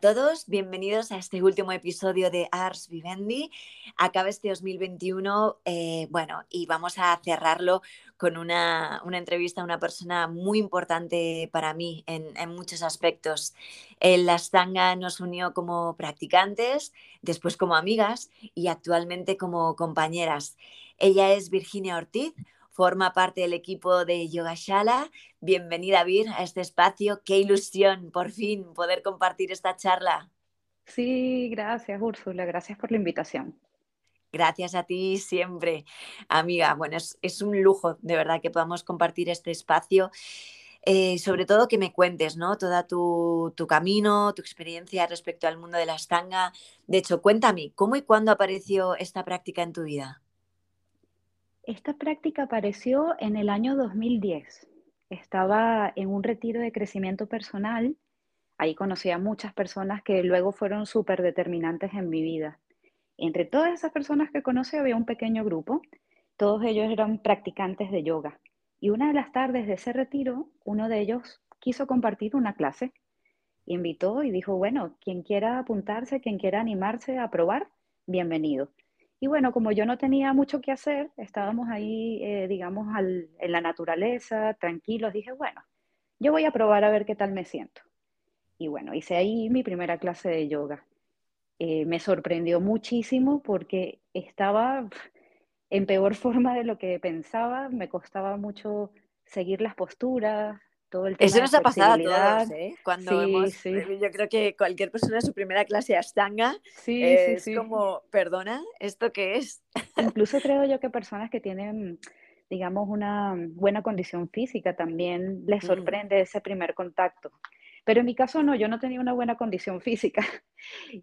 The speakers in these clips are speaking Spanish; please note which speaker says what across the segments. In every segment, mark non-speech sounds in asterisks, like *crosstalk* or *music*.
Speaker 1: Todos, bienvenidos a este último episodio de Ars Vivendi. Acaba este 2021, eh, bueno, y vamos a cerrarlo con una, entrevista a una persona muy importante para mí en, muchos aspectos. El Astanga nos unió como practicantes, después como amigas y actualmente como compañeras. Ella es Virginia Ortiz, forma parte del equipo de Yoga Shala. Bienvenida, Vir, a este espacio. Qué ilusión, por fin, poder compartir esta charla.
Speaker 2: Sí, gracias, Úrsula. Gracias por la invitación.
Speaker 1: Gracias a ti siempre, amiga. Bueno, es, un lujo, de verdad, que podamos compartir este espacio. Eh, sobre todo que me cuentes, ¿no? Todo tu, tu, camino, tu experiencia respecto al mundo de la estanga. De hecho, cuéntame, ¿cómo y cuándo apareció esta práctica en tu vida?
Speaker 2: Esta práctica apareció en el año 2010. Estaba en un retiro de crecimiento personal. Ahí conocí a muchas personas que luego fueron súper determinantes en mi vida. Entre todas esas personas que conocí había un pequeño grupo. Todos ellos eran practicantes de yoga. Y una de las tardes de ese retiro, uno de ellos quiso compartir una clase. Invitó y dijo, bueno, quien quiera apuntarse, quien quiera animarse a probar, bienvenido. Y bueno, como yo no tenía mucho que hacer, estábamos ahí, eh, digamos, en la naturaleza, tranquilos, dije, bueno, yo voy a probar a ver qué tal me siento. Y bueno, hice ahí mi primera clase de yoga. Eh, me sorprendió muchísimo porque estaba en peor *laughs* forma de lo que pensaba, me costaba mucho seguir las posturas,
Speaker 1: eso nos ha pasado a todos, ¿eh? Cuando hemos, eh, yo creo que cualquier persona en su primera clase Ashtanga sí, es como, perdona, ¿esto qué es?
Speaker 2: Incluso *laughs* creo yo que personas que tienen, digamos, una buena condición física también les sorprende ese primer contacto. Pero en mi caso no, yo no tenía una buena condición *laughs* física.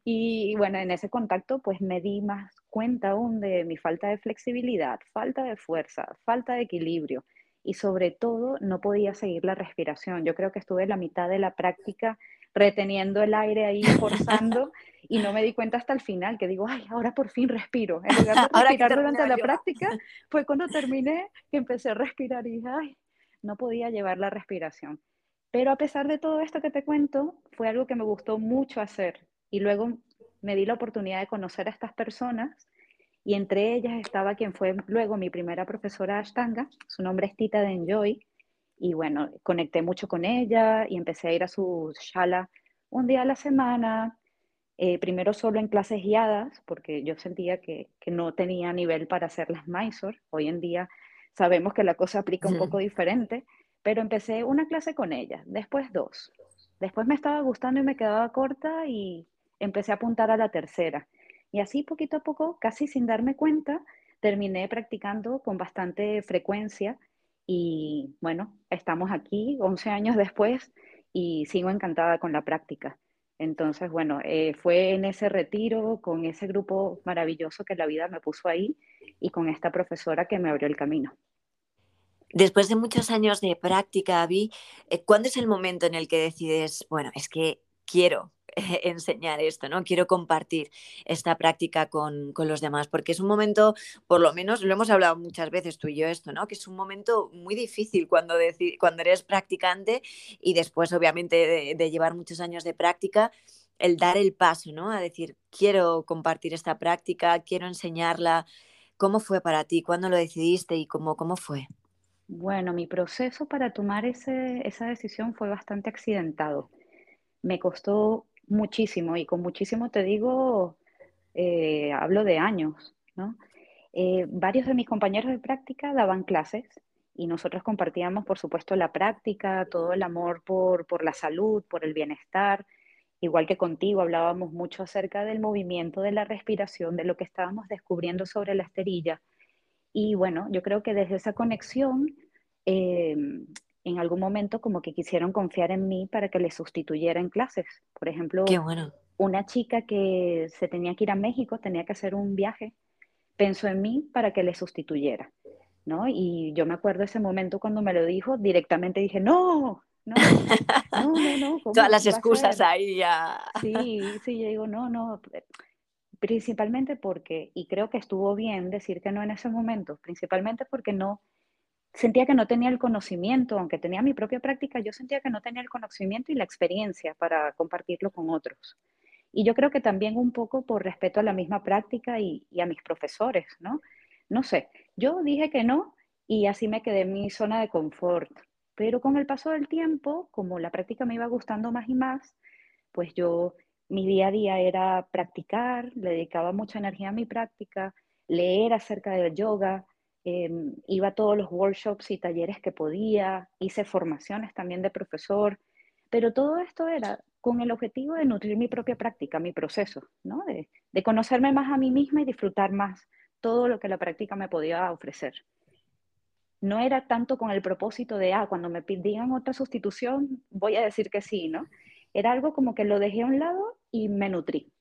Speaker 2: Y bueno, en ese contacto pues me di más cuenta aún de mi falta de flexibilidad, falta de fuerza, falta de equilibrio y sobre todo no podía seguir la respiración. Yo creo que estuve la mitad de la práctica reteniendo el aire ahí, *laughs* forzando, y no me di cuenta hasta el final, que digo, ay, ahora por fin respiro. *laughs* En lugar de respirar durante la práctica, *laughs* fue cuando terminé que empecé a respirar y dije, ay, no podía llevar la respiración. Pero a pesar de todo esto que te cuento, fue algo que me gustó mucho hacer. Y luego me di la oportunidad de conocer a estas personas y entre ellas estaba quien fue luego mi primera profesora Ashtanga, su nombre es Tita Denjoy, y bueno, conecté mucho con ella y empecé a ir a su shala un día a la semana, eh, primero solo en clases guiadas, porque yo sentía que, que, no tenía nivel para hacer las Mysore. Hoy en día sabemos que la cosa aplica un poco diferente, pero empecé una clase con ella, después dos. Después me estaba gustando y me quedaba corta y empecé a apuntar a la tercera. Y así poquito a poco, casi sin darme cuenta, terminé practicando con bastante frecuencia y bueno, estamos aquí 11 años después y sigo encantada con la práctica. Entonces, bueno, eh, fue en ese retiro, con ese grupo maravilloso que la vida me puso ahí y con esta profesora que me abrió el camino.
Speaker 1: Después de muchos años de práctica, Avi, eh, ¿cuándo es el momento en el que decides, bueno, es que quiero, *laughs* enseñar esto, ¿no? Quiero compartir esta práctica con, los demás, porque es un momento, por lo menos lo hemos hablado muchas veces tú y yo esto, ¿no? Que es un momento muy difícil cuando, cuando eres practicante y después, obviamente, de, llevar muchos años de práctica, el dar el paso, ¿no? A decir, quiero compartir esta práctica, quiero enseñarla. ¿Cómo fue para ti? ¿Cuándo lo decidiste y cómo, cómo fue?
Speaker 2: Bueno, mi proceso para tomar ese, esa decisión fue bastante accidentado. Me costó muchísimo, y con muchísimo te digo, eh, hablo de años, ¿no? Eh, varios de mis compañeros de práctica daban clases y nosotros compartíamos, por supuesto, la práctica, todo el amor por, por la salud, por el bienestar. Igual que contigo, hablábamos mucho acerca del movimiento de la respiración, de lo que estábamos descubriendo sobre la esterilla. Y bueno, yo creo que desde esa conexión eh, en algún momento como que quisieron confiar en mí para que les sustituyera en clases. Por ejemplo, una chica que se tenía que ir a México, tenía que hacer un viaje, pensó en mí para que le sustituyera, ¿no? Y yo me acuerdo ese momento cuando me lo dijo, directamente dije, no, no,
Speaker 1: no, no, no. *laughs* Todas las excusas ahí ya.
Speaker 2: Sí, sí, yo digo, no, no, principalmente porque, y creo que estuvo bien decir que no en ese momento, principalmente porque no sentía que no tenía el conocimiento, aunque tenía mi propia práctica, yo sentía que no tenía el conocimiento y la experiencia para compartirlo con otros. Y yo creo que también un poco por respeto a la misma práctica y, a mis profesores, ¿no? No sé, yo dije que no y así me quedé en mi zona de confort. Pero con el paso del tiempo, como la práctica me iba gustando más y más, pues yo, mi día a día era practicar, le dedicaba mucha energía a mi práctica, leer acerca del yoga, em, iba a todos los workshops y talleres que podía, hice formaciones también de profesor, pero todo esto era con el objetivo de nutrir mi propia práctica, mi proceso, ¿no? de, conocerme más a mí misma y disfrutar más todo lo que la práctica me podía ofrecer. No era tanto con el propósito de, ah, cuando me pidían otra sustitución, voy a decir que sí, ¿no? Era algo como que lo dejé a un lado y me nutrí.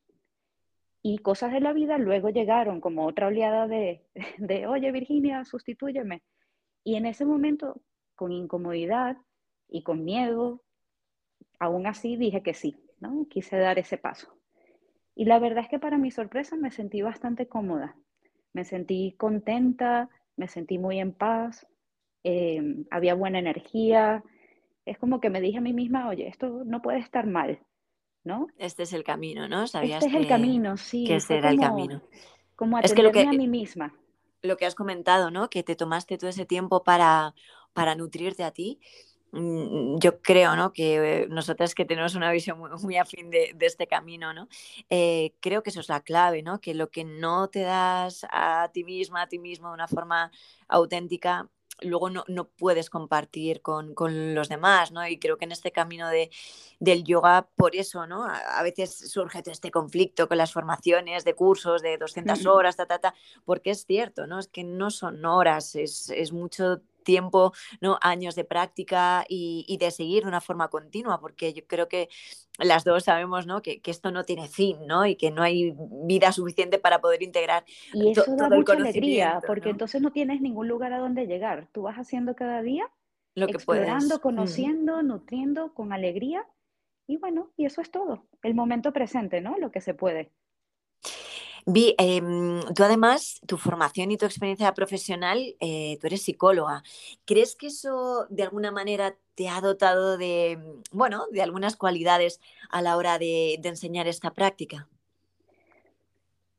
Speaker 2: Y cosas de la vida luego llegaron como otra oleada de, *laughs* de oye Virginia, sustitúyeme. Y en ese momento, con incomodidad y con miedo, aún así dije que sí, ¿no? Quise dar ese paso. Y la verdad es que para mi sorpresa me sentí bastante cómoda me sentí contenta, me sentí muy en paz, eh, había buena energía. Es como que me dije a mí misma, oye, esto no puede estar mal, ¿no?
Speaker 1: Este es el camino, ¿no? ¿Sabías
Speaker 2: este es el camino, sí.
Speaker 1: Que ese era el camino.
Speaker 2: Como es que lo que, a mí misma.
Speaker 1: Lo que has comentado, ¿no? Que te tomaste todo ese tiempo para, para nutrirte a ti. Mm, yo creo ¿no? que nosotras que tenemos una visión muy, afín de, este camino, ¿no? Eh, creo que eso es la clave, ¿no? que lo que no te das a ti misma, a ti mismo de una forma auténtica, luego no, no puedes compartir con, con, los demás, ¿no? Y creo que en este camino de, del yoga, por eso, ¿no? A, veces surge este conflicto con las formaciones de cursos de 200 horas, ta, ta, ta, porque es cierto, ¿no? Es que no son horas, es, es mucho tiempo, ¿no? años de práctica y, de seguir de una forma continua, porque yo creo que las dos sabemos ¿no? que, esto no tiene fin ¿no? y que no hay vida suficiente para poder integrar.
Speaker 2: Y eso da mucha alegría, porque entonces no tienes ningún lugar a donde llegar. Tú vas haciendo cada día, Lo que explorando, conociendo, nutriendo con alegría. Y bueno, y eso es todo, el momento presente, ¿no? Lo que se puede.
Speaker 1: Vi, em, tú además, tu formación y tu experiencia profesional, eh, tú eres psicóloga. ¿Crees que eso de alguna manera te ha dotado de, mm, bueno, de algunas cualidades a la hora de, enseñar esta práctica?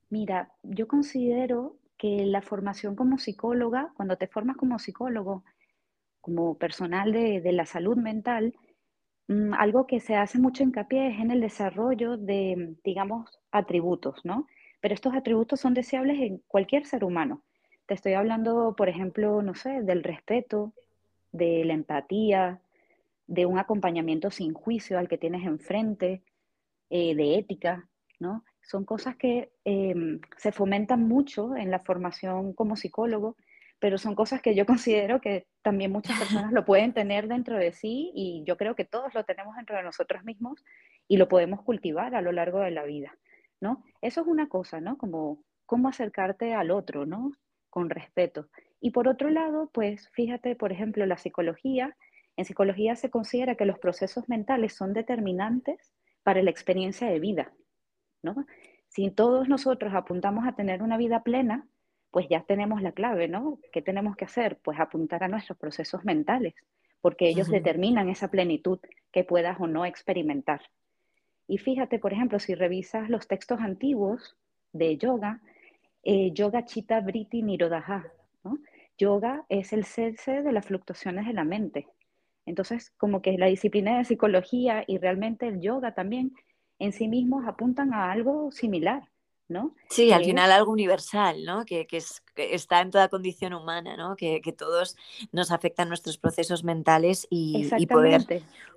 Speaker 2: Mira, yo considero que la formación como psicóloga, cuando te formas como psicólogo, como personal de, de la salud mental, mm, algo que se hace mucho hincapié es en el desarrollo de, digamos, atributos, ¿no? Pero estos atributos son deseables en cualquier ser humano. Te estoy hablando, por ejemplo, no sé, del respeto, de la empatía, de un acompañamiento sin juicio al que tienes enfrente, eh, de ética, ¿no? Son cosas que em, se fomentan mucho en la formación como psicólogo, pero son cosas que yo *laughs* considero que también muchas personas lo pueden tener dentro de sí y yo creo que todos lo tenemos dentro de nosotros mismos y lo podemos cultivar a lo largo de la vida. ¿No? Eso es una cosa, ¿no? Como cómo acercarte al otro, ¿no? Con respeto. Y por otro lado, pues fíjate, por ejemplo, la psicología. En psicología se considera que los procesos mentales son determinantes para la experiencia de vida, ¿no? Si todos nosotros apuntamos a tener una vida plena, pues ya tenemos la clave, ¿no? ¿Qué tenemos que hacer? Pues apuntar a nuestros procesos mentales, porque ellos determinan esa plenitud que puedas o no experimentar. Y fíjate, por ejemplo, si revisas los textos antiguos de yoga, eh, Yoga Chitta Vritti Nirodha, ¿no? Yoga es el cese de las fluctuaciones de la mente. Entonces, como que la disciplina de psicología y realmente el yoga también en sí mismos apuntan a algo similar.
Speaker 1: Sí, al final algo universal, ¿no? Que, está en toda condición humana, ¿no? Que, todos nos afectan nuestros procesos mentales y, poder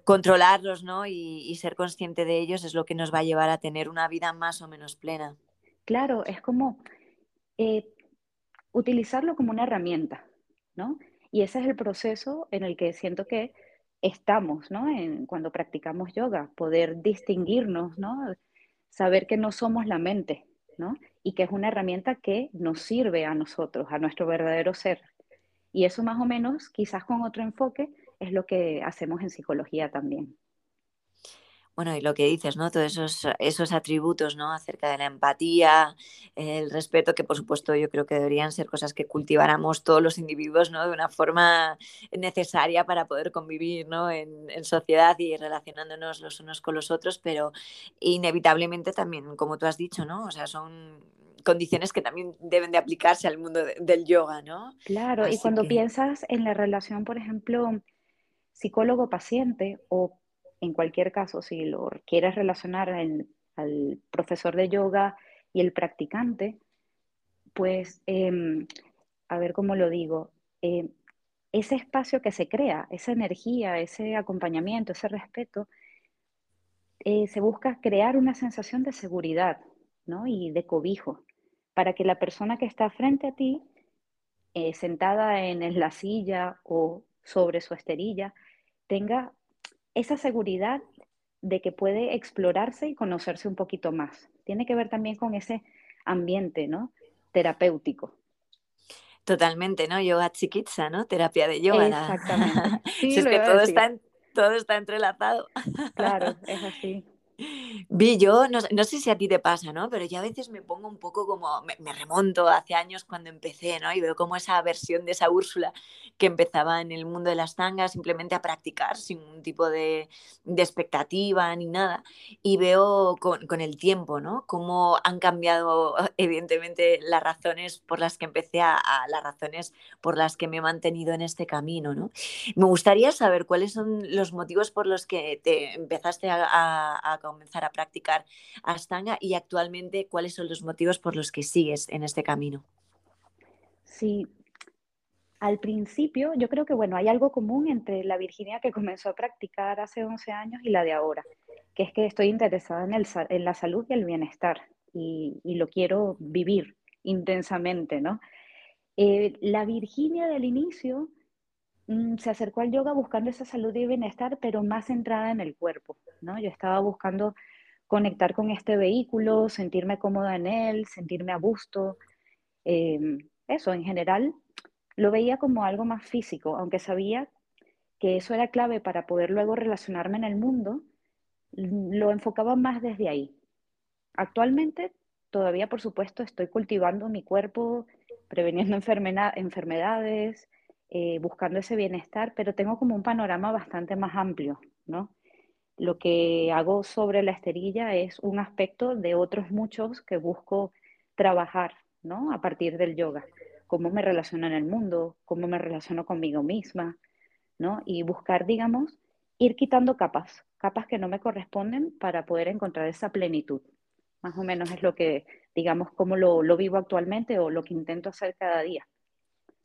Speaker 1: controlarlos, ¿no? Y, ser consciente de ellos es lo que nos va a llevar a tener una vida más o menos plena.
Speaker 2: Claro, es como eh, utilizarlo como una herramienta, ¿no? Y ese es el proceso en el que siento que estamos, ¿no? En, cuando practicamos yoga, poder distinguirnos, ¿no? Saber que no somos la mente, y que es una herramienta que nos sirve a nosotros, a nuestro verdadero ser. Y eso más o menos, quizás con otro enfoque, es lo que hacemos en psicología también.
Speaker 1: Bueno, y lo que dices, ¿no? Todos esos, esos atributos, ¿no? Acerca de la empatía, el respeto, que por supuesto yo creo que deberían ser cosas que cultiváramos todos los individuos, ¿no? De una forma necesaria para poder convivir, ¿no? En, en sociedad y relacionándonos los unos con los otros, pero inevitablemente también, como tú has dicho, ¿no? O sea, son condiciones que también deben de aplicarse al mundo del yoga, ¿no?
Speaker 2: Claro, y cuando piensas en la relación, por ejemplo, psicólogo-paciente o en cualquier caso, si lo quieres relacionar al profesor de yoga y el practicante, pues, em, a ver cómo lo digo, em, ese espacio que se crea, esa energía, ese acompañamiento, ese respeto, eh, se busca crear una sensación de seguridad ¿no? y de cobijo para que la persona que está frente a ti, eh, sentada en la silla o sobre su esterilla, tenga esa seguridad de que puede explorarse y conocerse un poquito más. Tiene que ver también con ese ambiente, ¿no? Terapéutico.
Speaker 1: Totalmente, ¿no? Yoga chiquitza, ¿no? Terapia de yoga.
Speaker 2: Exactamente. *laughs*
Speaker 1: Sí, es que todo está, todo está entrelazado.
Speaker 2: Claro, *laughs* es así.
Speaker 1: Vi, yo no, sé si a ti te pasa, ¿no? Pero yo a veces me pongo un poco como, me, remonto hace años cuando empecé, ¿no? Y veo como esa versión de esa Úrsula que empezaba en el mundo de las tangas simplemente a practicar sin un tipo de, expectativa ni nada. Y veo con, el tiempo, ¿no? Cómo han cambiado *laughs* evidentemente las razones por las que empecé a, las razones por las que me he mantenido en este camino, ¿no? Me gustaría saber cuáles son los motivos por los que te empezaste a, a, a comenzar a practicar Ashtanga y actualmente cuáles son los motivos por los que sigues en este camino.
Speaker 2: Sí, al principio yo creo que bueno, hay algo común entre la Virginia que comenzó a practicar hace 11 años y la de ahora, que es que estoy interesada en, el, en la salud y el bienestar y, lo quiero vivir intensamente, ¿no? Eh, la Virginia del inicio Mm, se acercó al yoga buscando esa salud y bienestar, pero más centrada en el cuerpo, ¿no? Yo estaba buscando conectar con este vehículo, sentirme cómoda en él, sentirme a gusto. Em, eso, en general, lo veía como algo más físico, aunque sabía que eso era clave para poder luego relacionarme en el mundo, lo enfocaba más desde ahí. Actualmente, todavía, por supuesto, estoy cultivando mi cuerpo, preveniendo *laughs* enfermedades, eh, buscando ese bienestar, pero tengo como un panorama bastante más amplio, ¿no? Lo que hago sobre la esterilla es un aspecto de otros muchos que busco trabajar, ¿no? A partir del yoga. Cómo me relaciono en el mundo, cómo me relaciono conmigo misma, ¿no? Y buscar, digamos, ir quitando capas, capas que no me corresponden para poder encontrar esa plenitud. Más o menos es lo que, digamos, cómo lo, lo vivo actualmente o lo que intento hacer cada día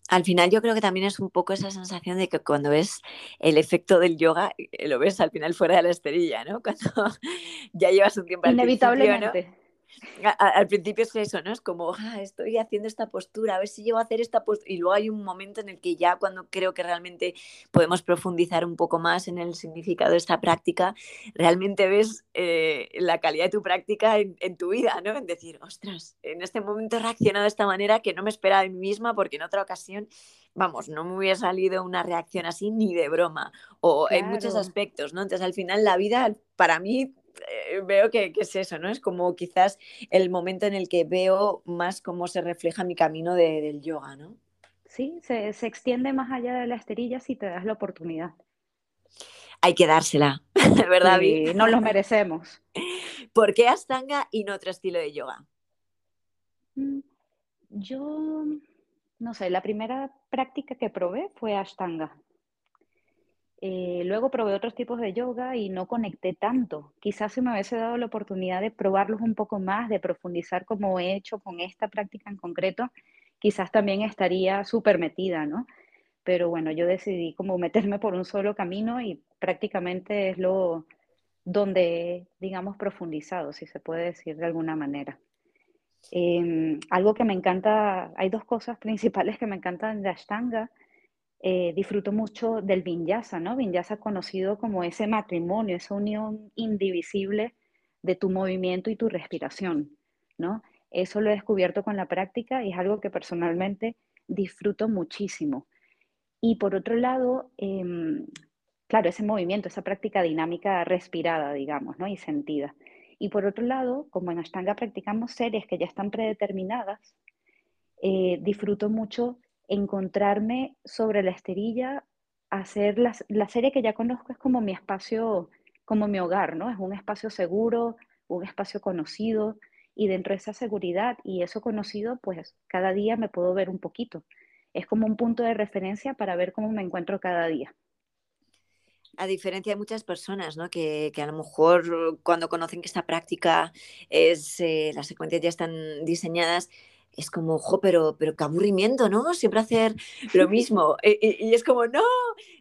Speaker 1: al final yo creo que también es un poco esa sensación de que cuando ves el efecto del yoga, eh, lo ves al final fuera de la esterilla, ¿no? *laughs* Cuando ya llevas un tiempo
Speaker 2: Inevitablemente
Speaker 1: al principio es eso, ¿no? Es como, ah, estoy haciendo esta postura, a ver si llego a hacer esta postura. Y luego hay un momento en el que ya cuando creo que realmente podemos profundizar un poco más en el significado de esta práctica, realmente ves eh, la calidad de tu práctica en, tu vida, ¿no? En decir, ostras, en este momento he reaccionado de esta manera que no me esperaba de mí misma porque en otra ocasión vamos, no me hubiera salido una reacción así ni de broma, o en muchos aspectos, ¿no? Entonces, al final, la vida, para mí, eh, veo que, es eso, ¿no? Es como quizás el momento en el que veo más cómo se refleja mi camino del yoga, ¿no?
Speaker 2: Sí, se, extiende más allá de la esterilla si te das la oportunidad.
Speaker 1: Hay que dársela, *laughs* ¿verdad?
Speaker 2: Sí, nos lo merecemos. *laughs*
Speaker 1: ¿Por qué Ashtanga y no otro estilo de yoga?
Speaker 2: Mm, yo, no sé, la primera práctica que probé fue Ashtanga. Eh, luego probé otros tipos de yoga y no conecté tanto. Quizás si me hubiese dado la oportunidad de probarlos un poco más, de profundizar como he hecho con esta práctica en concreto, quizás también estaría súper metida, ¿no? Pero bueno, yo decidí como meterme por un solo camino y prácticamente es lo donde, digamos, profundizado, si se puede decir de alguna manera. Em, algo que me encanta, hay dos cosas principales que me encantan de Ashtanga eh, disfruto mucho del vinyasa, ¿no? Vinyasa conocido como ese matrimonio, esa unión indivisible de tu movimiento y tu respiración, ¿no? Eso lo he descubierto con la práctica y es algo que personalmente disfruto muchísimo. Y por otro lado, em, claro, ese movimiento, esa práctica dinámica respirada, digamos, ¿no? Y sentida. Y por otro lado, como en Ashtanga practicamos series que ya están predeterminadas, eh, disfruto mucho encontrarme sobre la esterilla, hacer la, la serie que ya conozco es como mi espacio, como mi hogar, ¿no? Es un espacio seguro, un espacio conocido, y dentro de esa seguridad y eso conocido, pues cada día me puedo ver un poquito. Es como un punto de referencia para ver cómo me encuentro cada día.
Speaker 1: A diferencia de muchas personas, ¿no? Que, que a lo mejor cuando conocen que esta práctica es, eh, las secuencias ya están diseñadas, es como, ojo, pero, pero qué aburrimiento, ¿no? Siempre hacer *laughs* lo mismo. Y, es como, no,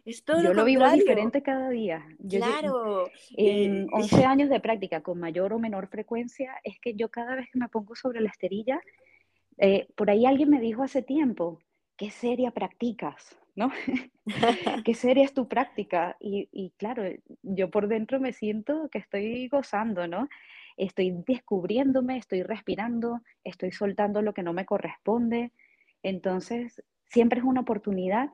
Speaker 1: es todo
Speaker 2: Yo
Speaker 1: lo,
Speaker 2: vivo diferente cada día.
Speaker 1: claro.
Speaker 2: en 11 años de práctica con mayor o menor frecuencia, es que yo cada vez que me pongo sobre la esterilla, eh, por ahí alguien me dijo hace tiempo, ¿qué seria practicas? ¿No? *laughs* ¿Qué seria es tu práctica? Y, y claro, yo por dentro me siento que estoy gozando, ¿no? Estoy descubriéndome, estoy respirando, estoy soltando lo que no me corresponde. Entonces, siempre es una oportunidad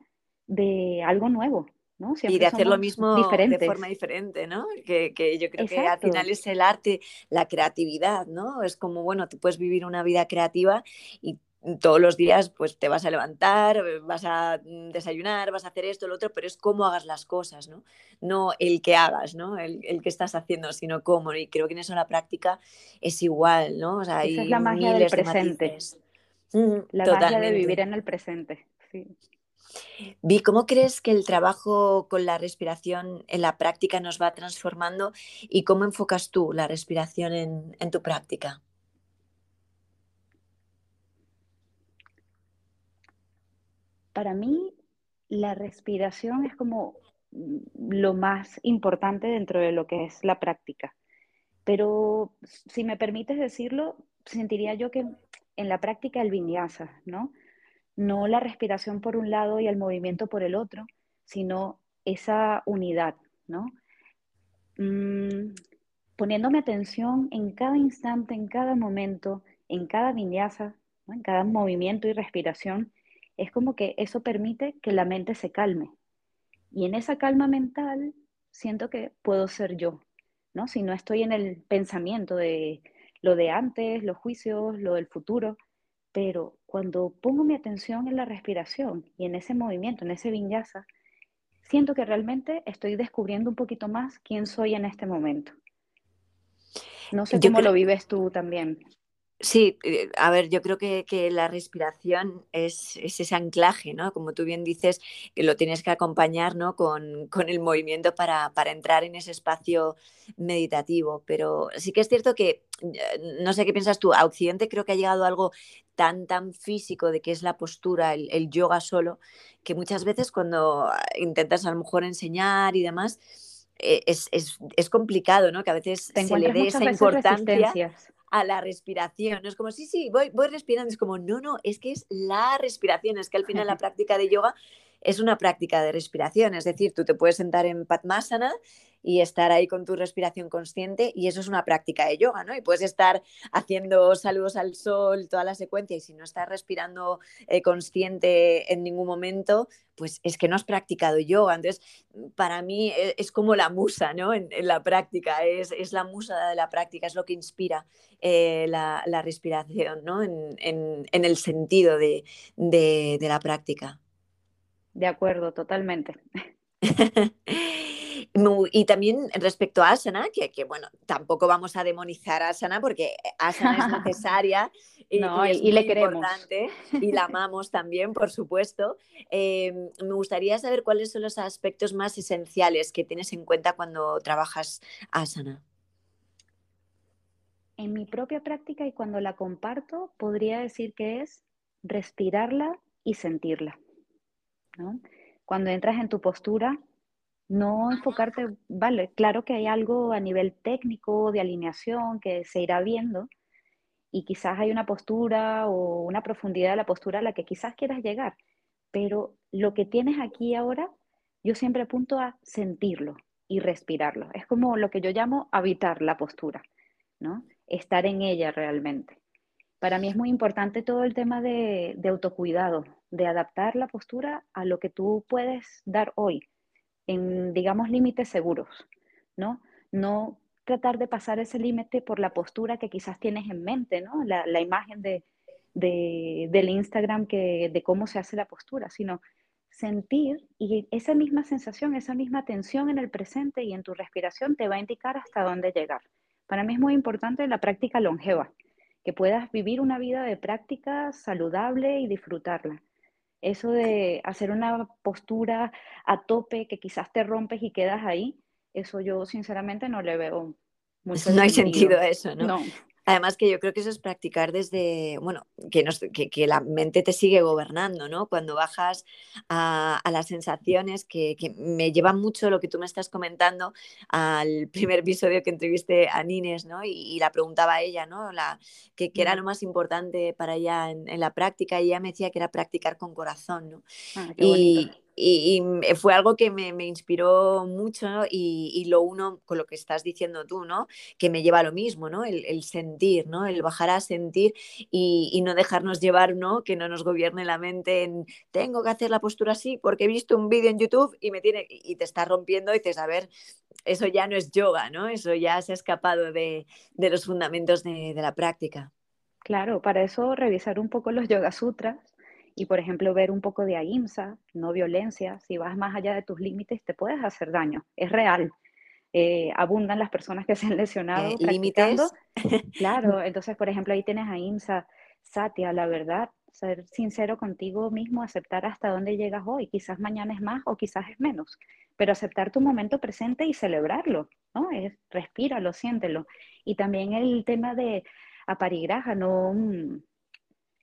Speaker 2: de algo nuevo, ¿no?
Speaker 1: y de hacer lo mismo de forma diferente, ¿no? Que, que yo creo que al final es el arte, la creatividad, ¿no? Es como, bueno, tú puedes vivir una vida creativa y todos los días pues te vas a levantar, eh, vas a mm, desayunar, vas a hacer esto, lo otro, pero es cómo hagas las cosas, ¿no? No el que hagas, ¿no? El, el que estás haciendo, sino cómo. Y creo que en eso la práctica es igual, ¿no?
Speaker 2: O sea, Esa es la magia del presente. La magia de vivir en el presente, sí.
Speaker 1: Vi, ¿cómo crees que el trabajo con la respiración en la práctica nos va transformando y cómo enfocas tú la respiración en, en tu práctica?
Speaker 2: Para mí la respiración es como lo más importante dentro de lo que es la práctica. Pero si me permites decirlo, sentiría yo que en la práctica el vinyasa, ¿no? No la respiración por un lado y el movimiento por el otro, sino esa unidad, ¿no? Mm, poniéndome atención en cada instante, en cada momento, en cada vinyasa, en cada movimiento y respiración, es como que eso permite que la mente se calme. Y en esa calma mental siento que puedo ser yo, ¿no? Si no estoy en el pensamiento de lo de antes, los juicios, lo del futuro, pero cuando pongo mi atención en la respiración y en ese movimiento, en ese vinyasa, siento que realmente estoy descubriendo un poquito más quién soy en este momento. No sé cómo lo vives tú también.
Speaker 1: Sí, eh, a ver, yo creo que, la respiración es, ese anclaje, ¿no? Como tú bien dices, que lo tienes que acompañar, ¿no? Con, el movimiento para, entrar en ese espacio meditativo. Pero sí que es cierto que, eh, no sé qué piensas tú, a Occidente creo que ha llegado algo tan, tan físico de que es la postura, el, yoga solo, que muchas veces cuando ah, intentas a lo mejor enseñar y demás, eh, es, complicado, ¿no? Que a veces se le dé esa importancia a la respiración. Es como, sí, sí, voy, voy respirando. Es como, no, no, es que es la respiración. Es que al final la *laughs* práctica de yoga es una práctica de respiración. Es decir, tú te puedes sentar en Padmasana y estar ahí con tu respiración consciente y eso es una práctica de yoga, ¿no? Y puedes estar haciendo saludos al sol, toda la secuencia y si no estás respirando eh, consciente en ningún momento, pues es que no has practicado yoga. Entonces, para mí e, es, como la musa, ¿no? En, la práctica, es, es, la musa de la práctica, es lo que inspira eh, la, respiración, ¿no? En, en, el sentido de, de la práctica.
Speaker 2: De acuerdo, totalmente. *laughs*
Speaker 1: Y también respecto a asana, que, que, bueno, tampoco vamos a demonizar a asana porque asana es *laughs* necesaria y, y, le importante y la *laughs* amamos también, por supuesto. Em, me gustaría saber cuáles son los aspectos más esenciales que tienes en cuenta cuando trabajas asana.
Speaker 2: En mi propia práctica y cuando la comparto, podría decir que es respirarla y sentirla. Cuando entras en tu postura, no enfocarte, vale, claro que hay algo a nivel técnico de alineación que se irá viendo y quizás hay una postura o una profundidad de la postura a la que quizás quieras llegar, pero lo que tienes aquí ahora, yo siempre apunto a sentirlo y respirarlo. Es como lo que yo llamo habitar la postura, ¿no? Estar en ella realmente. Para mí es muy importante todo el tema de, autocuidado, de adaptar la postura a lo que tú puedes dar hoy en digamos, límites seguros, ¿no? No tratar de pasar ese límite por la postura que quizás tienes en mente, ¿no? La, imagen de, del Instagram que, de cómo se hace la postura, sino sentir y esa misma sensación, esa misma tensión en el presente y en tu respiración te va a indicar hasta dónde llegar. Para mí es muy importante la práctica longeva, que puedas vivir una vida de práctica saludable y disfrutarla. Eso de hacer una postura a tope que quizás te rompes y quedas ahí, eso yo sinceramente no le veo
Speaker 1: mucho *laughs* No hay sentido a eso, ¿no? No. Además que yo creo que eso es practicar desde, bueno, que, que, la mente te sigue gobernando, ¿no? Cuando bajas a, las sensaciones que, me llevan mucho lo que tú me estás comentando al *laughs* primer episodio que entrevisté a Nines, ¿no? Y, la preguntaba a ella, ¿no? La, que, era lo más importante para ella en, la práctica y ella me decía que era practicar con corazón, ¿no?
Speaker 2: Ah, y,
Speaker 1: y, fue algo que me, inspiró mucho y, lo uno con lo que estás diciendo tú, ¿no? Que me lleva a lo mismo, ¿no? El, sentir, ¿no? El bajar a sentir y, no dejarnos llevar, ¿no? Que no nos gobierne la mente en tengo que hacer la postura así porque he visto un vídeo en YouTube y me tiene y te está rompiendo y dices, a ver, eso ya no es yoga, ¿no? Eso ya se ha escapado de, los fundamentos de, de la práctica.
Speaker 2: Claro, para eso revisar un poco los Yoga Sutras y, por ejemplo, ver un poco de ahimsa, no violencia. Si vas más allá de tus límites, te puedes hacer daño. Es real. Eh, abundan las personas que se han lesionado.
Speaker 1: Eh, límites. *laughs*
Speaker 2: Claro, *laughs* entonces, por ejemplo, ahí tienes ahimsa, Satya, la verdad, ser sincero contigo mismo, aceptar hasta dónde llegas hoy. Quizás mañana es más o quizás es menos, pero aceptar tu momento presente y celebrarlo, ¿no? Es, respíralo, siéntelo. Y también el tema de aparigraja, no, mm,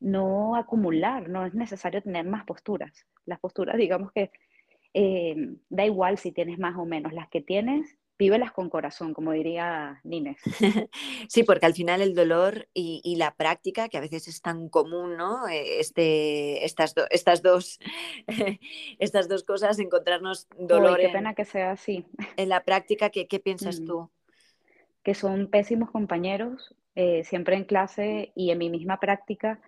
Speaker 2: no acumular, no es necesario tener más posturas. Las posturas, digamos que eh, da igual si tienes más o menos, las que tienes, vívelas con corazón, como diría Nines. *laughs*
Speaker 1: Sí, porque al final el dolor y, la práctica, que a veces es tan común, ¿no? Eh, este, estas, estas, dos, *laughs* estas dos cosas, encontrarnos dolor.
Speaker 2: qué pena que sea así.
Speaker 1: En la práctica, ¿qué, qué piensas mm. tú?
Speaker 2: Que son pésimos compañeros, eh, siempre en clase y en mi misma práctica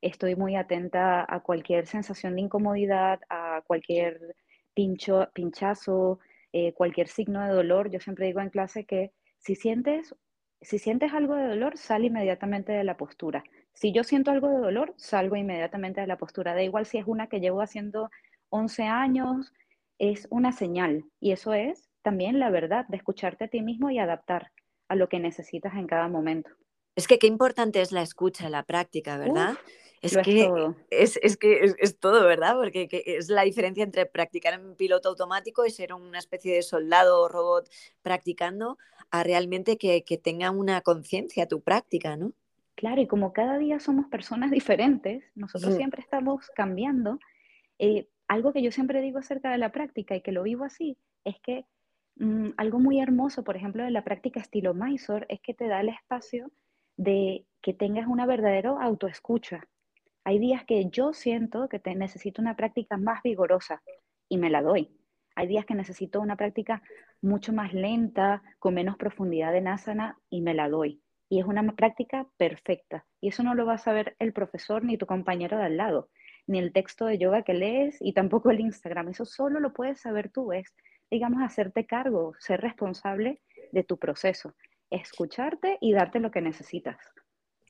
Speaker 2: estoy muy atenta a cualquier sensación de incomodidad, a cualquier pincho, pinchazo, eh, cualquier signo de dolor. Yo siempre digo en clase que si sientes, si sientes algo de dolor, sal inmediatamente de la postura. Si yo siento algo de dolor, salgo inmediatamente de la postura. Da igual si es una que llevo haciendo 11 años, es una señal. Y eso es también la verdad de escucharte a ti mismo y adaptar a lo que necesitas en cada momento.
Speaker 1: Es que qué importante es la escucha, la práctica, ¿verdad? Es que, es, es, que es, todo, ¿verdad? Porque es la diferencia entre practicar en piloto automático y ser una especie de soldado o robot practicando a realmente que, que tenga una conciencia tu práctica, ¿no?
Speaker 2: Claro, y como cada día somos personas diferentes, nosotros siempre estamos cambiando. Eh, algo que yo siempre digo acerca de la práctica y que lo vivo así, es que mm, algo muy hermoso, por ejemplo, de la práctica estilo Mysore, es que te da el espacio de que tengas una verdadera autoescucha. Hay días que yo siento que te necesito una práctica más vigorosa y me la doy. Hay días que necesito una práctica mucho más lenta, con menos profundidad en asana y me la doy. Y es una práctica perfecta. Y eso no lo va a saber el profesor ni tu compañero de al lado, ni el texto de yoga que lees y tampoco el Instagram. Eso solo lo puedes saber tú. Es, digamos, hacerte cargo, ser responsable de tu proceso, escucharte y darte lo que necesitas.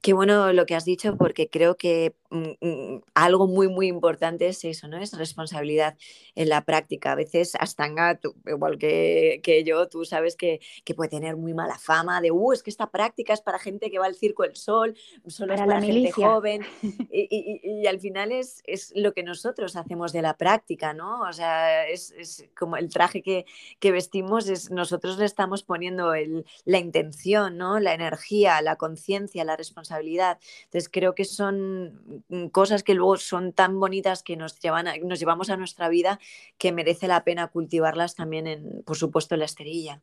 Speaker 1: Qué bueno lo que has dicho porque creo que mm, mm, algo muy, muy importante es eso, ¿no? Es responsabilidad en la práctica. A veces Astanga, igual que, que, yo, tú sabes que, que, puede tener muy mala fama de, uh, es que esta práctica es para gente que va al Circo del Sol, solo es para gente joven. *laughs* Y, y, al final es, es, lo que nosotros hacemos de la práctica, ¿no? O sea, es, es como el traje que, que, vestimos, es, nosotros le estamos poniendo el, la intención, ¿no? La energía, la conciencia, la responsabilidad Entonces creo que son mm, cosas que luego son tan bonitas que nos, llevan nos llevamos a nuestra vida que merece la pena cultivarlas también, en, por supuesto, en la esterilla.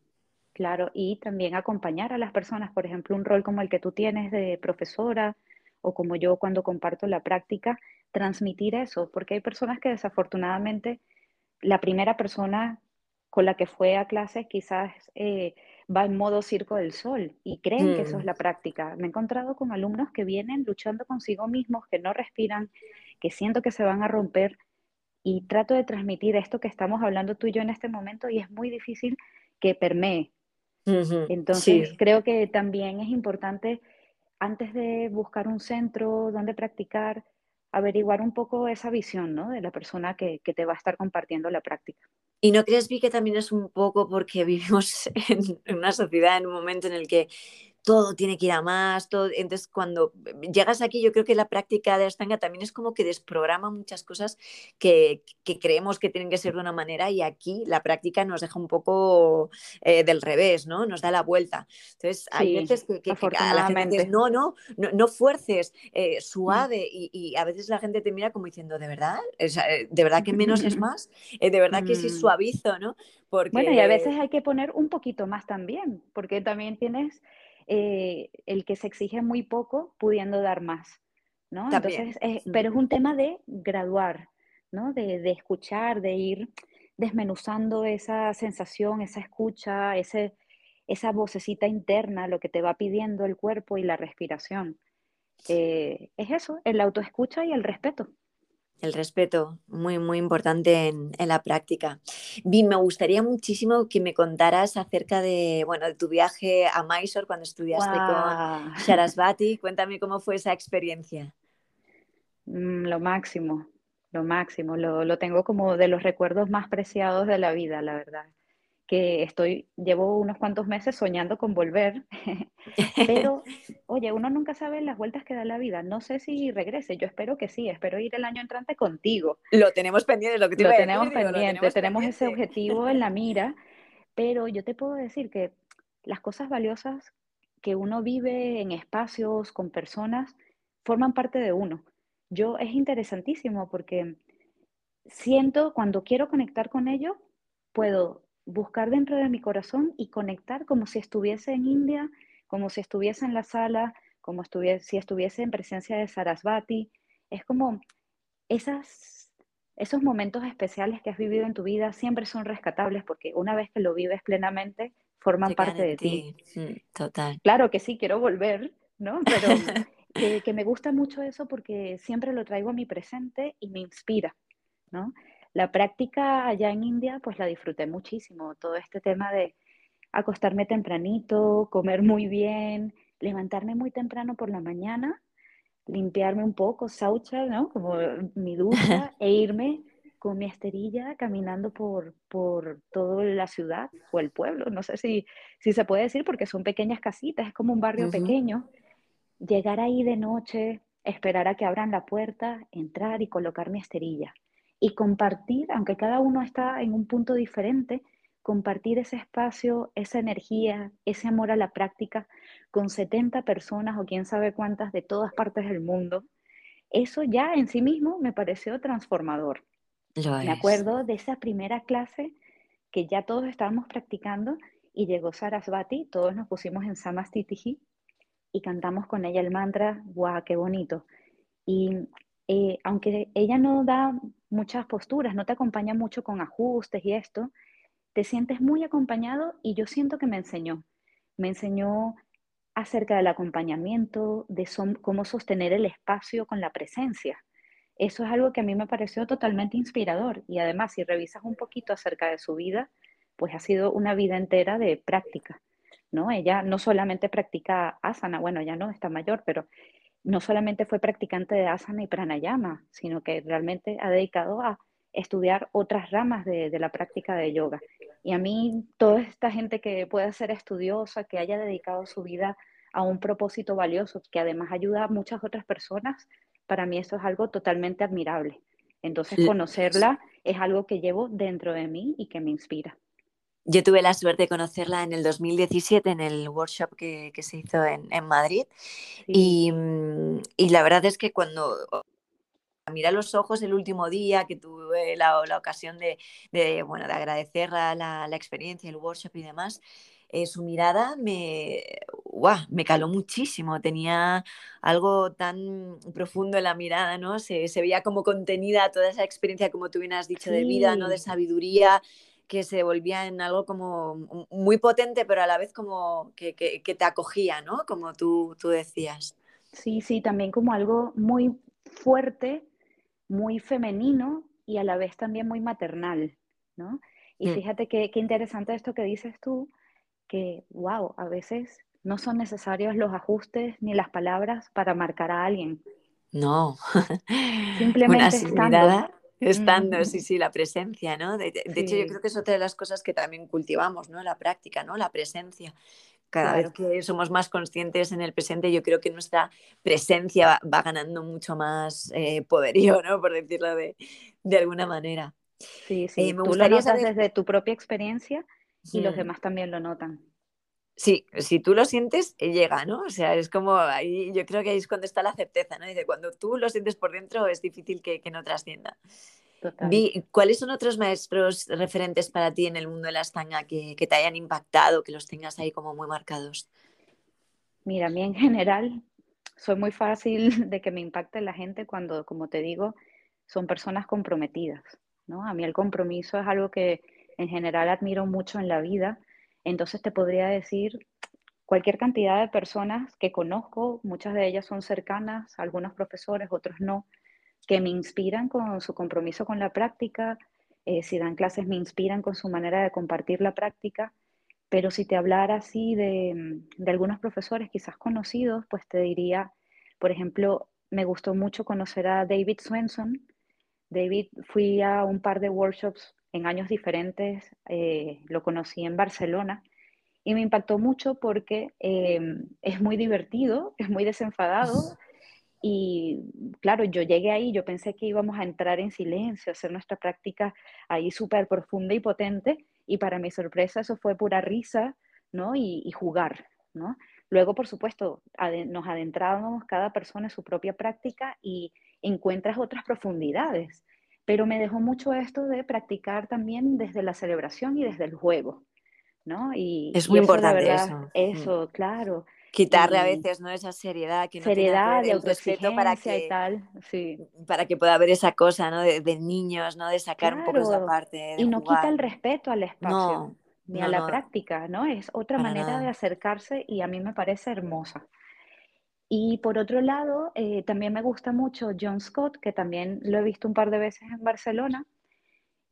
Speaker 2: Claro, y también acompañar a las personas, por ejemplo, un rol como el que tú tienes de profesora o como yo cuando comparto la práctica, transmitir eso, porque hay personas que desafortunadamente la primera persona con la que fue a clases quizás eh, va en modo circo del sol y creen que eso es mm. la práctica. Me he encontrado con alumnos que vienen luchando consigo mismos, que no respiran, que siento que se van a romper y trato de transmitir esto que estamos hablando tú y yo en este momento y es muy difícil que permee. Entonces, creo que también es importante, antes de buscar un centro donde practicar, averiguar un poco esa visión ¿no? de la persona que, que, te va a estar compartiendo la práctica.
Speaker 1: ¿Y no crees, Vi, que también es un poco porque vivimos *laughs* en una sociedad, en un momento en el que todo tiene que ir a más, todo. Entonces, cuando llegas aquí, yo creo que la práctica de Ashtanga también es como que desprograma muchas cosas que, creemos que tienen que ser de una manera y aquí la práctica nos deja un poco eh, del revés, ¿no? Nos da la vuelta. Entonces, hay veces que, que, a la gente dice, no, no, no, fuerces, eh, mm. suave, y, a veces la gente te mira como diciendo, ¿de verdad? Eh, ¿De verdad que menos es *laughs* más? ¿De verdad que sí mm. suavizo, no?
Speaker 2: Porque... Bueno, y a veces hay que poner un poquito más también, porque también tienes eh, el que se exige muy poco pudiendo dar más, ¿no? Entonces, pero es un tema de graduar, ¿no? De, escuchar, de ir desmenuzando esa sensación, esa escucha, ese, esa vocecita interna, lo que te va pidiendo el cuerpo y la respiración. Eh, es eso, el autoescucha y el respeto.
Speaker 1: El respeto, muy, muy importante en, la práctica. Bim, me gustaría muchísimo que me contaras acerca de, bueno, de tu viaje a Mysore cuando estudiaste con Sharasvati. Cuéntame cómo fue esa experiencia.
Speaker 2: Mm, lo máximo, lo máximo. Lo, lo tengo como de los recuerdos más preciados de la vida, la verdad que estoy, llevo unos cuantos meses soñando con volver, *laughs* pero *laughs* oye, uno nunca sabe las vueltas que da la vida. No sé si regrese, yo espero que sí, espero ir el año entrante contigo.
Speaker 1: Lo tenemos pendiente, lo que te
Speaker 2: lo tenemos pendiente, tenemos, ese objetivo en la mira, *laughs* pero yo te puedo decir que las cosas valiosas que uno vive en espacios con personas forman parte de uno. Yo es interesantísimo porque siento cuando quiero conectar con ellos, puedo buscar dentro de mi corazón y conectar como si estuviese en India, como si estuviese en la sala, como estuviese, si estuviese en presencia de Sarasvati. Es como esas, esos momentos especiales que has vivido en tu vida siempre son rescatables porque una vez que lo vives plenamente, forman parte de ti.
Speaker 1: Mm, total.
Speaker 2: Claro que sí, quiero volver, ¿no? Pero que, *laughs* que me gusta mucho eso porque siempre lo traigo a mi presente y me inspira, ¿no? La práctica allá en India, pues la disfruté muchísimo. Todo este tema de acostarme tempranito, comer muy bien, levantarme muy temprano por la mañana, limpiarme un poco, saucha, ¿no? Como mi ducha, *laughs* e irme con mi esterilla caminando por, por toda la ciudad o el pueblo. No sé si, si se puede decir porque son pequeñas casitas, es como un barrio pequeño. Llegar ahí de noche, esperar a que abran la puerta, entrar y colocar mi esterilla y compartir, aunque cada uno está en un punto diferente, compartir ese espacio, esa energía, ese amor a la práctica con 70 personas o quién sabe cuántas de todas partes del mundo, eso ya en sí mismo me pareció transformador. me acuerdo de esa primera clase que ya todos estábamos practicando y llegó Sarasvati, todos nos pusimos en Samastitihi y cantamos con ella el mantra, guau, qué bonito. Y eh, aunque ella no da muchas posturas, no te acompaña mucho con ajustes y esto, te sientes muy acompañado y yo siento que me enseñó. Me enseñó acerca del acompañamiento, de cómo sostener el espacio con la presencia. Eso es algo que a mí me pareció totalmente inspirador y además si revisas un poquito acerca de su vida, pues ha sido una vida entera de práctica, ¿no? Ella no solamente practica asana, bueno, ya no está mayor, pero no solamente fue practicante de asana y pranayama, sino que realmente ha dedicado a estudiar otras ramas de, la práctica de yoga. Y a mí, toda esta gente que pueda ser estudiosa, que haya dedicado su vida a un propósito valioso, que además ayuda a muchas otras personas, para mí eso es algo totalmente admirable. Entonces, conocerla es algo que llevo dentro de mí y que me inspira.
Speaker 1: Yo tuve la suerte de conocerla en el 2017 en el workshop que, se hizo en, Madrid mm, y, la verdad es que cuando mira los ojos el último día que tuve la, ocasión de, bueno, de agradecer la, la, experiencia, el workshop y demás, eh, su mirada me, me caló muchísimo, tenía algo tan profundo en la mirada, ¿no? Se, veía como contenida toda esa experiencia, como tú bien has dicho, de vida, ¿no? De sabiduría, que se volvía en algo como muy potente, pero a la vez como que, te acogía, ¿no? Como tú, tú decías.
Speaker 2: Sí, sí, también como algo muy fuerte, muy femenino, y a la vez también muy maternal, ¿no? Y mm. fíjate qué interesante esto que dices tú, que, wow, a veces no son necesarios los ajustes ni las palabras para marcar a alguien.
Speaker 1: No, *laughs*
Speaker 2: simplemente estando.
Speaker 1: Estando, sí, sí, la presencia, ¿no? De, hecho, yo creo que es otra de las cosas que también cultivamos, ¿no? La práctica, ¿no? La presencia. Cada vez que somos más conscientes en el presente, yo creo que nuestra presencia va, ganando mucho más eh, poderío, ¿no? Por decirlo de, alguna manera.
Speaker 2: Sí, sí. Eh, me Tú gustaría lo notas desde tu propia experiencia y los demás también lo notan.
Speaker 1: Sí, si tú lo sientes, eh, llega, ¿no? O sea, es como ahí, yo creo que ahí es cuando está la certeza, ¿no? Dice, cuando tú lo sientes por dentro es difícil que, no trascienda. ¿Cuáles son otros maestros referentes para ti en el mundo de la estaña que, te hayan impactado, que los tengas ahí como muy marcados?
Speaker 2: Mira, a mí en general soy muy fácil *laughs* de que me impacte la gente cuando, como te digo, son personas comprometidas, ¿no? A mí el compromiso es algo que en general admiro mucho en la vida entonces te podría decir cualquier cantidad de personas que conozco, muchas de ellas son cercanas, algunos profesores, otros no, que me inspiran con su compromiso con la práctica. Eh, si dan clases, me inspiran con su manera de compartir la práctica. Pero si te hablara así de, de algunos profesores quizás conocidos, pues te diría, por ejemplo, me gustó mucho conocer a David Swenson. David, fui a un par de workshops en años diferentes, eh, lo conocí en Barcelona y me impactó mucho porque eh, es muy divertido, *laughs* es muy desenfadado *laughs* y claro, yo llegué ahí, yo pensé que íbamos a entrar en silencio, hacer nuestra práctica ahí súper profunda y potente y para mi sorpresa eso fue pura risa, ¿no? Y, jugar, ¿no? Luego, por supuesto, nos adentrábamos cada persona en su propia práctica y encuentras otras profundidades pero me dejó mucho esto de practicar también desde la celebración y desde el juego, ¿no?
Speaker 1: Y, es muy importante eso. Mm.
Speaker 2: Eso, claro.
Speaker 1: Quitarle a veces, ¿no? Esa seriedad que no
Speaker 2: seriedad y respeto para que,
Speaker 1: y tal, sí. Para que pueda haber esa cosa, ¿no? De, niños, ¿no? De sacar un poco esa parte.
Speaker 2: y no quita el respeto al espacio. ni a la práctica, ¿no? Es otra manera de acercarse y a mí me parece hermosa. Y por otro lado, eh, también me gusta mucho John Scott, que también lo he visto un par de veces en Barcelona.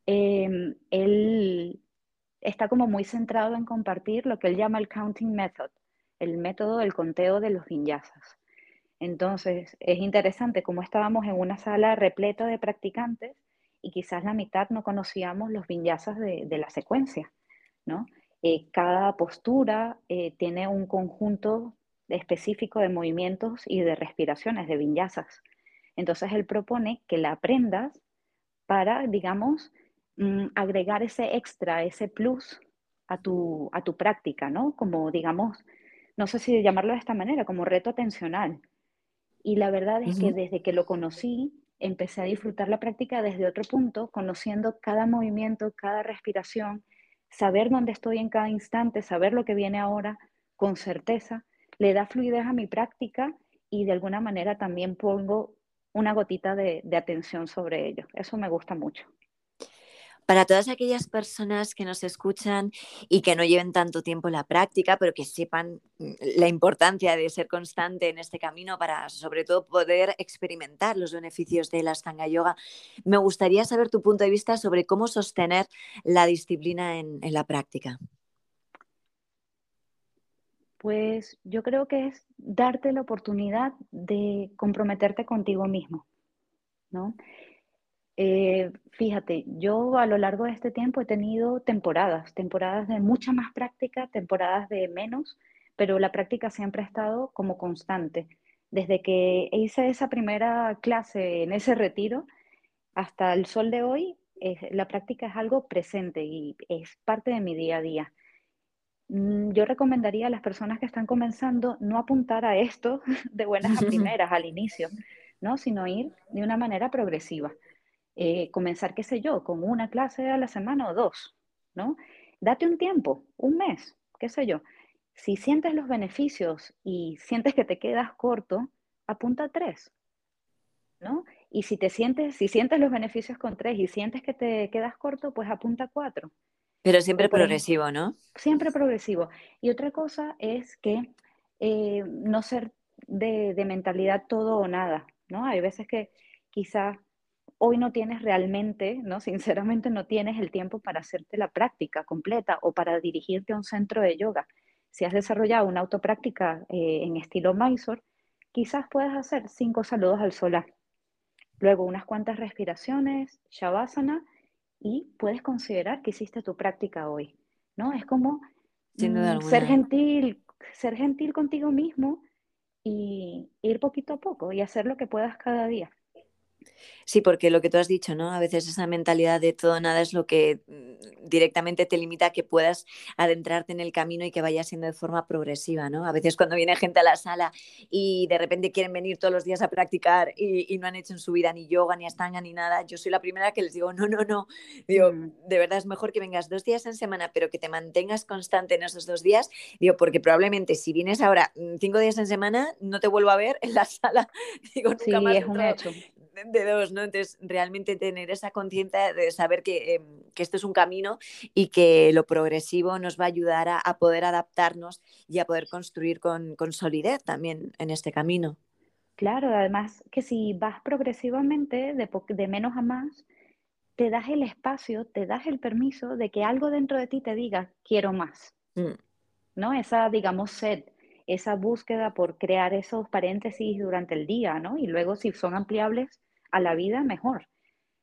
Speaker 2: Em, él está como muy centrado en compartir lo que él llama el counting method, el método del conteo de los vinyasas. Entonces, es interesante cómo estábamos en una sala repleta de practicantes y quizás la mitad no conocíamos los vinyasas de, la secuencia, ¿no? Eh, cada postura eh, tiene un conjunto específico de movimientos y de respiraciones, de vinyasas. Entonces él propone que la aprendas para, digamos, mm, agregar ese extra, ese plus a tu, a tu práctica, ¿no? Como, digamos, no sé si llamarlo de esta manera, como reto atencional. Y la verdad es que desde que lo conocí, empecé a disfrutar la práctica desde otro punto, conociendo cada movimiento, cada respiración, saber dónde estoy en cada instante, saber lo que viene ahora con certeza le da fluidez a mi práctica y de alguna manera también pongo una gotita de, atención sobre ello. Eso me gusta mucho.
Speaker 1: Para todas aquellas personas que nos escuchan y que no lleven tanto tiempo en la práctica, pero que sepan mm, la importancia de ser constante en este camino para, sobre todo, poder experimentar los beneficios de la Astanga Yoga, me gustaría saber tu punto de vista sobre cómo sostener la disciplina en la práctica.
Speaker 2: Pues yo creo que es darte la oportunidad de comprometerte contigo mismo, ¿no? Eh, fíjate, yo a lo largo de este tiempo he tenido temporadas, temporadas de mucha más práctica, temporadas de menos, pero la práctica siempre ha estado como constante. Desde que hice esa primera clase en ese retiro hasta el sol de hoy, la práctica es algo presente y es parte de mi día a día. Mm, yo recomendaría a las personas que están comenzando no apuntar a esto *laughs* de buenas a *laughs* primeras al inicio, ¿no? sino ir de una manera progresiva. Eh, comenzar, qué sé yo, con una clase a la semana o dos, ¿no? Date un tiempo, un mes, qué sé yo. Si sientes los beneficios y sientes que te quedas corto, apunta a tres, ¿no? Y si te sientes, si sientes los beneficios con tres y sientes que te quedas corto, pues apunta a cuatro.
Speaker 1: Pero siempre progresivo, ¿no?
Speaker 2: Siempre progresivo. Y otra cosa es que eh, no ser de, mentalidad todo o nada, ¿no? Hay veces que quizá hoy no tienes realmente, ¿no? *laughs* Sinceramente no tienes el tiempo para hacerte la práctica completa o para dirigirte a un centro de yoga. Si has desarrollado una autopráctica eh, en estilo Mysore, quizás puedas hacer cinco saludos al solar. Luego unas cuantas respiraciones, Shavasana, y puedes considerar que hiciste tu práctica hoy, ¿no? Es como mm, ser gentil, ser gentil contigo mismo y ir poquito a poco y hacer lo que puedas cada día.
Speaker 1: Sí, porque lo que tú has dicho, ¿no? A veces esa mentalidad de todo nada es lo que mm, directamente te limita a que puedas adentrarte en el camino y que vaya siendo de forma progresiva, ¿no? A veces cuando viene gente a la sala y de repente quieren venir todos los días a practicar y, no han hecho en su vida ni yoga, ni astanga, ni nada, yo soy la primera que les digo, no, no, no. Digo, mm. de verdad es mejor que vengas dos días en semana, pero que te mantengas constante en esos dos días. Digo, porque probablemente si vienes ahora mm, cinco días en semana, no te vuelvo a ver en la sala. *laughs* Digo, nunca
Speaker 2: sí,
Speaker 1: más
Speaker 2: es un hecho
Speaker 1: de dos, ¿no? Entonces, realmente tener esa conciencia de saber que, em, que, esto es un camino y que lo progresivo nos va a ayudar a, poder adaptarnos y a poder construir con, con, solidez también en este camino.
Speaker 2: Claro, además que si vas progresivamente de, de menos a más, te das el espacio, te das el permiso de que algo dentro de ti te diga, quiero más. Mm. ¿No? Esa, digamos, sed esa búsqueda por crear esos paréntesis durante el día, ¿no? Y luego si son ampliables a la vida, mejor.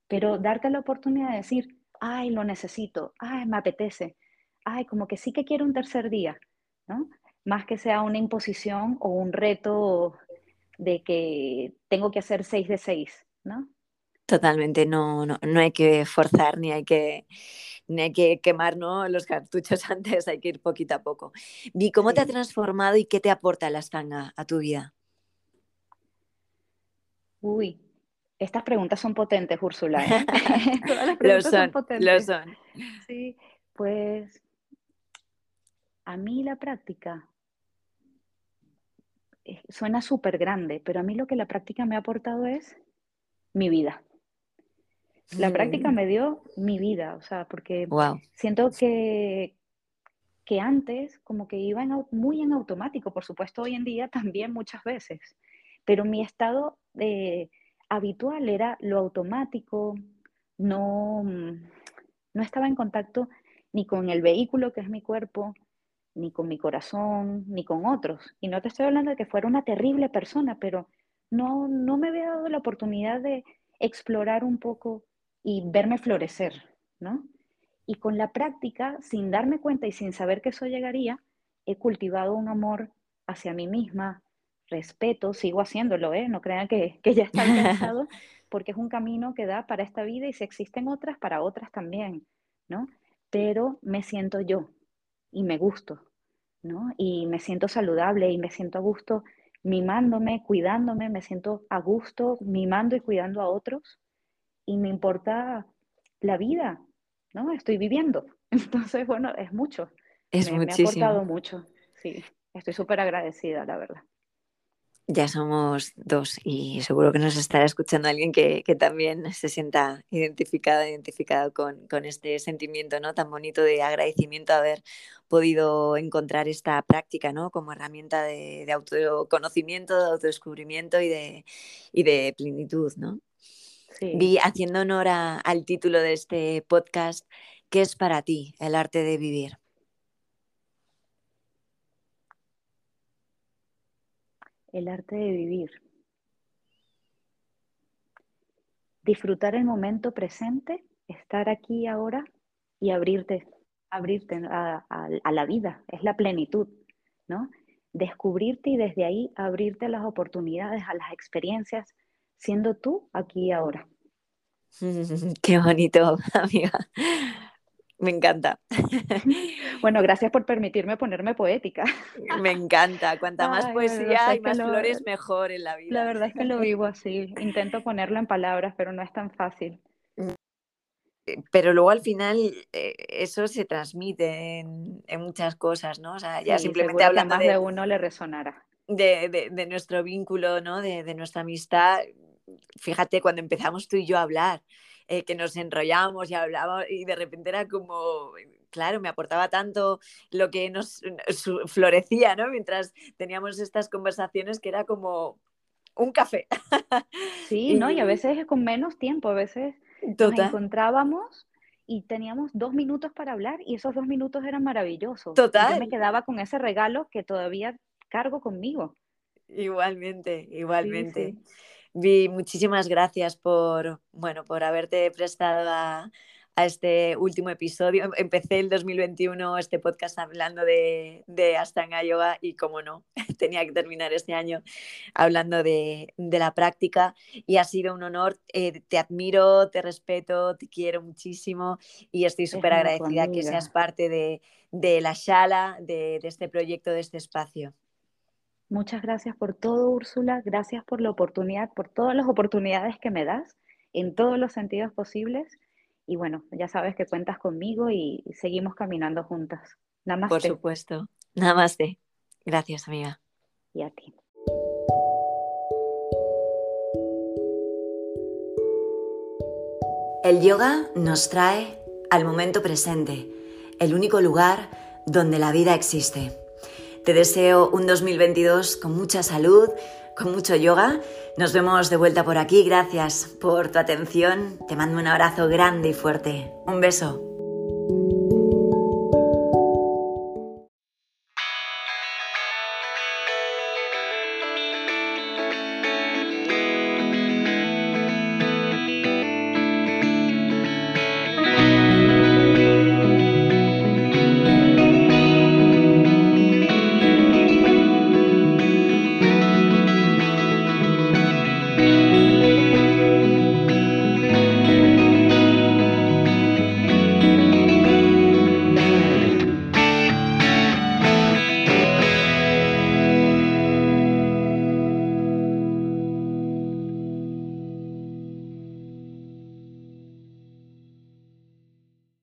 Speaker 2: Pero darte la oportunidad de decir, ay, lo necesito, ay, me apetece, ay, como que sí que quiero un tercer día, ¿no? Más que sea una imposición o un reto de que tengo que hacer seis de seis, ¿no?
Speaker 1: Totalmente, no, no, no hay que forzar ni hay que, ni hay que quemar los cartuchos *laughs* antes, hay que ir poquito a poco. Vi, ¿cómo te ha transformado y qué te aporta la estanga a tu vida?
Speaker 2: Uy, estas preguntas son potentes, Úrsula. ¿eh? *laughs* *laughs*
Speaker 1: Todas las preguntas son, potentes. Lo son.
Speaker 2: Sí, pues a mí la práctica suena súper grande, pero a mí lo que la práctica me ha aportado es mi vida. La práctica mm. me dio mi vida, o sea, porque siento que, que antes como que iba muy en automático, por supuesto hoy en día también muchas veces, pero mi estado habitual era lo automático, no, no estaba en contacto ni con el vehículo que es mi cuerpo, ni con mi corazón, ni con otros. Y no te estoy hablando de que fuera una terrible persona, pero no, no me había dado la oportunidad de explorar un poco y verme florecer, ¿no? Y con la práctica, sin darme cuenta y sin saber que eso llegaría, he cultivado un amor hacia mí misma, respeto, sigo haciéndolo, ¿eh? No crean que, que ya está alcanzado, *laughs* porque es un camino que da para esta vida y si existen otras, para otras también, ¿no? Pero me siento yo y me gusto, ¿no? Y me siento saludable y me siento a gusto mimándome, cuidándome, me siento a gusto mimando y cuidando a otros y me importa la vida, ¿no? Estoy viviendo. *laughs* Entonces, bueno, es mucho.
Speaker 1: Es
Speaker 2: me, muchísimo. Me ha aportado mucho, sí. Estoy súper agradecida, la verdad.
Speaker 1: Ya somos dos y seguro que nos estará escuchando alguien que, que también se sienta identificada, identificado con, con, este sentimiento ¿no? tan bonito de agradecimiento haber podido encontrar esta práctica ¿no? como herramienta de, de autoconocimiento, de autodescubrimiento y de, y de plenitud. ¿no? Vi, haciendo honor al título de este podcast, ¿qué es para ti el arte de vivir?
Speaker 2: El arte de vivir. Disfrutar el momento presente, estar aquí ahora y abrirte, abrirte a, a la vida, es la plenitud, ¿no? Descubrirte y desde ahí abrirte a las oportunidades, a las experiencias, siendo tú aquí y ahora. *laughs*
Speaker 1: Qué bonito, *laughs* amiga. Me encanta. *laughs*
Speaker 2: Bueno, gracias por permitirme ponerme poética.
Speaker 1: Me encanta. Cuanta más poesía y más flores, mejor en la vida.
Speaker 2: La verdad es que lo vivo así. Intento ponerlo en palabras, pero no es tan fácil.
Speaker 1: Eh, pero luego al final eh, eso se transmite en, muchas cosas, ¿no? O sea, ya simplemente hablando
Speaker 2: más de, uno le resonará.
Speaker 1: De, nuestro vínculo, ¿no? de nuestra amistad, fíjate, cuando empezamos tú y yo a hablar, eh, que nos enrollábamos y hablábamos y de repente era como, claro, me aportaba tanto lo que nos florecía, ¿no? Mientras teníamos estas conversaciones que era como, un café. *laughs*
Speaker 2: Sí, ¿no? Y a veces es con menos tiempo, a veces nos encontrábamos y teníamos dos minutos para hablar y esos dos minutos eran maravillosos.
Speaker 1: Total.
Speaker 2: yo me quedaba con ese regalo que todavía cargo conmigo.
Speaker 1: Igualmente, igualmente. Vi, muchísimas gracias por, bueno, por haberte prestado a, a este último episodio. Em, empecé el 2021 este podcast hablando de, de Astanga Yoga y como no, *laughs* tenía que terminar este año hablando de, de la práctica y ha sido un honor. Eh, te admiro, te respeto, te quiero muchísimo y estoy súper agradecida que seas parte de, de la Shala, de, de este proyecto, de este espacio.
Speaker 2: Muchas gracias por todo, Úrsula. Gracias por la oportunidad, por todas las oportunidades que me das en todos los sentidos posibles y bueno, ya sabes que cuentas conmigo y seguimos caminando juntas.
Speaker 1: Namaste. Por supuesto. Namaste. Gracias, amiga.
Speaker 2: Y a ti.
Speaker 1: El yoga nos trae al momento presente, el único lugar donde la vida existe. Te deseo un 2022 con mucha salud, con mucho yoga. Nos vemos de vuelta por aquí. Gracias por tu atención. Te mando un abrazo grande y fuerte. Un beso.